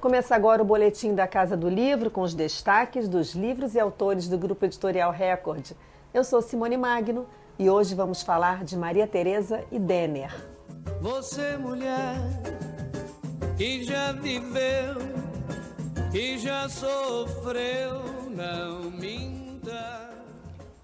Começa agora o boletim da Casa do Livro com os destaques dos livros e autores do grupo editorial Record. Eu sou Simone Magno e hoje vamos falar de Maria Teresa e Denner. Você mulher que já viveu, que já sofreu, não minta.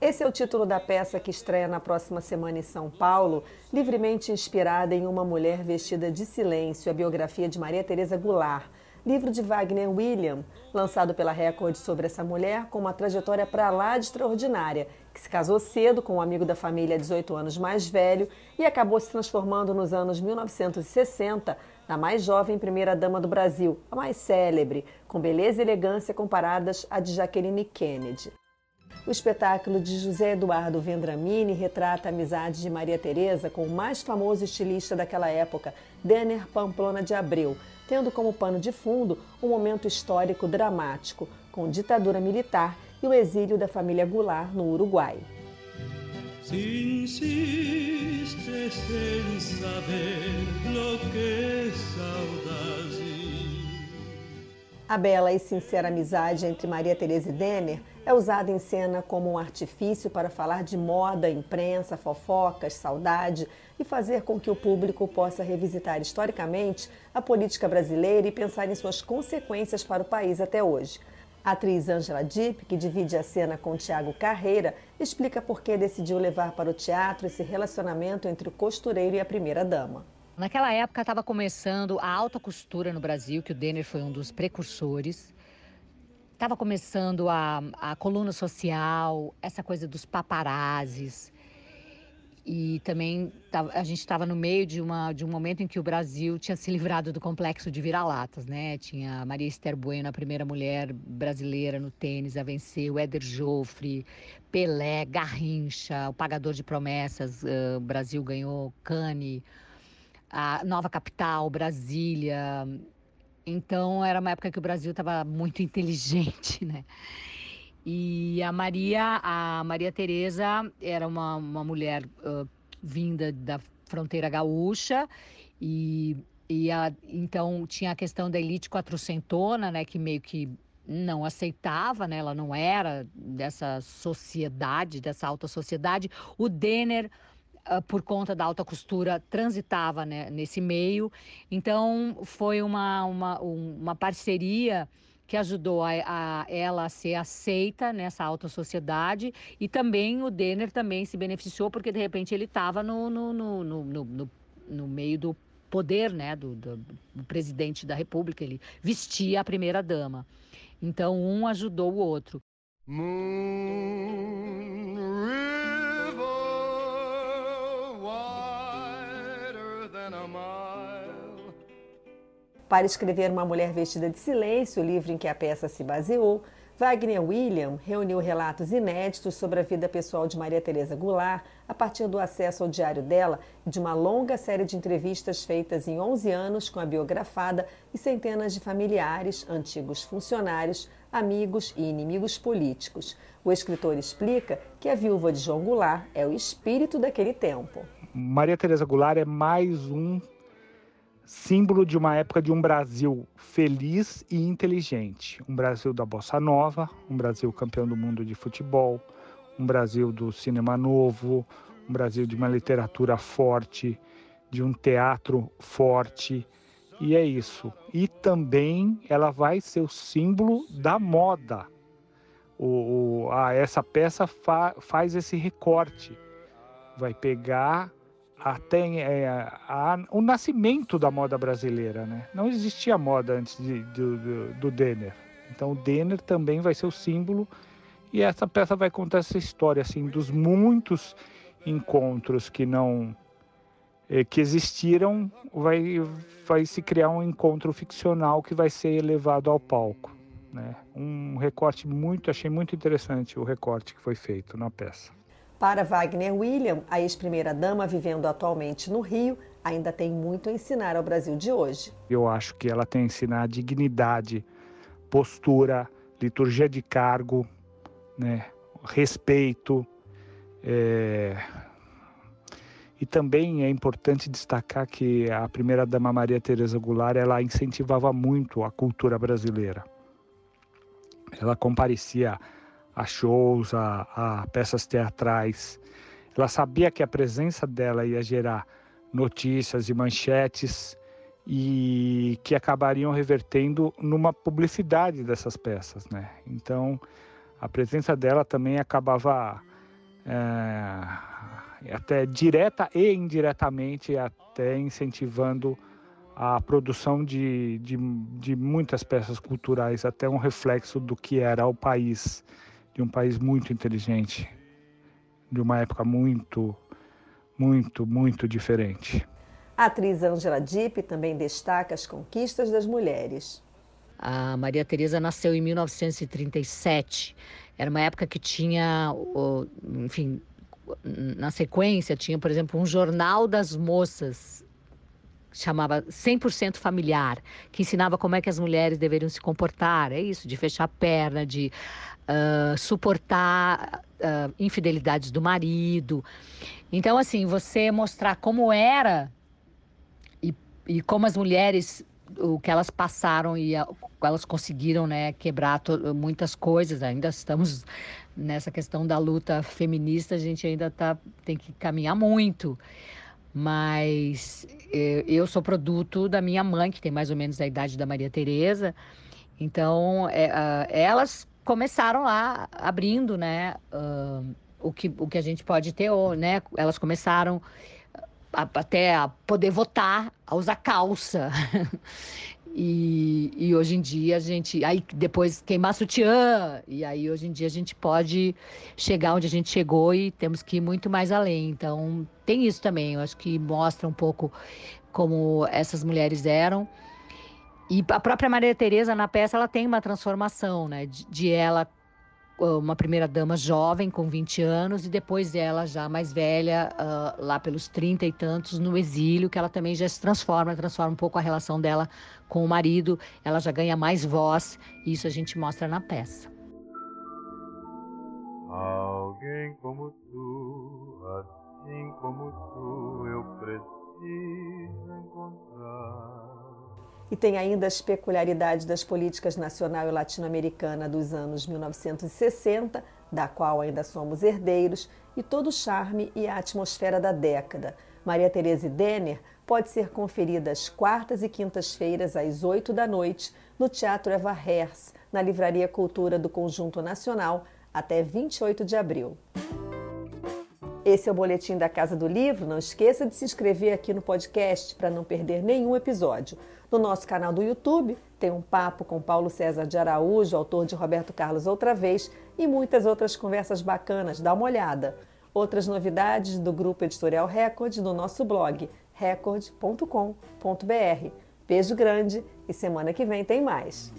Esse é o título da peça que estreia na próxima semana em São Paulo, livremente inspirada em Uma Mulher Vestida de Silêncio, a biografia de Maria Teresa Goulart livro de Wagner William, lançado pela Record sobre essa mulher com uma trajetória para lá de extraordinária, que se casou cedo com um amigo da família 18 anos mais velho e acabou se transformando nos anos 1960 na mais jovem primeira-dama do Brasil, a mais célebre, com beleza e elegância comparadas à de Jacqueline Kennedy. O espetáculo de José Eduardo Vendramini retrata a amizade de Maria Teresa com o mais famoso estilista daquela época, Denner Pamplona de Abreu, tendo como pano de fundo um momento histórico dramático, com ditadura militar e o exílio da família Goulart no Uruguai. Si insistes en saber lo que es saudade. A bela e sincera amizade entre Maria Teresa e Denner é usada em cena como um artifício para falar de moda, imprensa, fofocas, saudade e fazer com que o público possa revisitar historicamente a política brasileira e pensar em suas consequências para o país até hoje. A atriz Angela Dipp, que divide a cena com Tiago Carreira, explica por que decidiu levar para o teatro esse relacionamento entre o costureiro e a primeira-dama. Naquela época estava começando a alta costura no Brasil, que o Denner foi um dos precursores estava começando a, a coluna social, essa coisa dos paparazzis. E também a gente estava no meio de, uma, de um momento em que o Brasil tinha se livrado do complexo de vira-latas, né? Tinha Maria Esther Bueno, a primeira mulher brasileira no tênis a vencer, o Éder Joffre, Pelé, Garrincha, o pagador de promessas, uh, o Brasil ganhou Cane, a nova capital, Brasília, então era uma época que o Brasil estava muito inteligente, né? E a Maria, a Maria Teresa era uma, uma mulher uh, vinda da fronteira gaúcha e, e a, então tinha a questão da elite quatrocentona, né? Que meio que não aceitava, né? Ela não era dessa sociedade, dessa alta sociedade. O Denner por conta da alta costura, transitava né, nesse meio. Então, foi uma, uma, uma parceria que ajudou a, a, ela a ser aceita nessa alta sociedade e também o Denner também se beneficiou porque de repente ele estava no, no, no, no, no, meio do poder né, do, do, do presidente da república, ele vestia a primeira dama. Então um ajudou o outro. Moon Para escrever Uma Mulher Vestida de Silêncio, o livro em que a peça se baseou, Wagner William reuniu relatos inéditos sobre a vida pessoal de Maria Teresa Goulart a partir do acesso ao diário dela e de uma longa série de entrevistas feitas em 11 anos com a biografada e centenas de familiares, antigos funcionários, amigos e inimigos políticos. O escritor explica que a viúva de João Goulart é o espírito daquele tempo. Maria Teresa Goulart é mais um símbolo de uma época de um Brasil feliz e inteligente. Um Brasil da bossa nova, um Brasil campeão do mundo de futebol, um Brasil do cinema novo, um Brasil de uma literatura forte, de um teatro forte. E é isso. E também ela vai ser o símbolo da moda. O, o a, essa peça fa, faz esse recorte. Vai pegar até é, a, o nascimento da moda brasileira, né? Não existia moda antes de, do, do, do Denner. Então o Denner também vai ser o símbolo e essa peça vai contar essa história assim dos muitos encontros que não é, que existiram, vai vai se criar um encontro ficcional que vai ser levado ao palco, né? Um recorte muito, achei muito interessante o recorte que foi feito na peça. Para Wagner William, a ex-primeira-dama vivendo atualmente no Rio, ainda tem muito a ensinar ao Brasil de hoje. Eu acho que ela tem a ensinar dignidade, postura, liturgia de cargo, né, respeito. É... E também é importante destacar que a primeira-dama Maria Tereza Goulart ela incentivava muito a cultura brasileira. Ela comparecia a shows, a, a peças teatrais. Ela sabia que a presença dela ia gerar notícias e manchetes e que acabariam revertendo numa publicidade dessas peças, né? Então, a presença dela também acabava é, até direta e indiretamente até incentivando a produção de, de, de muitas peças culturais, até um reflexo do que era o país, de um país muito inteligente, de uma época muito, muito, muito diferente. A atriz Angela Dipp também destaca as conquistas das mulheres. A Maria Teresa nasceu em 1937. Era uma época que tinha, enfim, na sequência tinha, por exemplo, um jornal das moças chamava 100% familiar, que ensinava como é que as mulheres deveriam se comportar. É isso, de fechar a perna, de uh, suportar uh, infidelidades do marido. Então, assim, você mostrar como era e, e como as mulheres o que elas passaram e a, elas conseguiram né, quebrar to, muitas coisas. Ainda estamos nessa questão da luta feminista, a gente ainda tá, tem que caminhar muito. Mas eu, eu sou produto da minha mãe, que tem mais ou menos a idade da Maria Tereza. Então, é, uh, elas começaram lá abrindo, né, uh, o, que, o que a gente pode ter, ou, né, elas começaram a, até a poder votar, a usar calça. E, e, hoje em dia a gente. Aí depois queimar sutiã. E aí hoje em dia a gente pode chegar onde a gente chegou e temos que ir muito mais além. Então tem isso também. Eu acho que mostra um pouco como essas mulheres eram. E a própria Maria Tereza na peça ela tem uma transformação, né? De, de ela uma primeira dama jovem, com 20 anos, e depois ela já mais velha, uh, lá pelos 30 e tantos, no exílio, que ela também já se transforma, transforma um pouco a relação dela com o marido, ela já ganha mais voz, e isso a gente mostra na peça. Alguém como tu, assim como tu, eu preciso encontrar. E tem ainda as peculiaridades das políticas nacional e latino-americana dos anos 1960, da qual ainda somos herdeiros, e todo o charme e a atmosfera da década. Maria Tereza Denner pode ser conferida às quartas e quintas-feiras, às 8 da noite, no Teatro Eva Hers, na Livraria Cultura do Conjunto Nacional, até 28 de abril. Esse é o Boletim da Casa do Livro. Não esqueça de se inscrever aqui no podcast para não perder nenhum episódio. No nosso canal do YouTube tem um papo com Paulo César de Araújo, autor de Roberto Carlos Outra Vez, e muitas outras conversas bacanas. Dá uma olhada. Outras novidades do Grupo Editorial Record no nosso blog record.com.br. Beijo grande e semana que vem tem mais.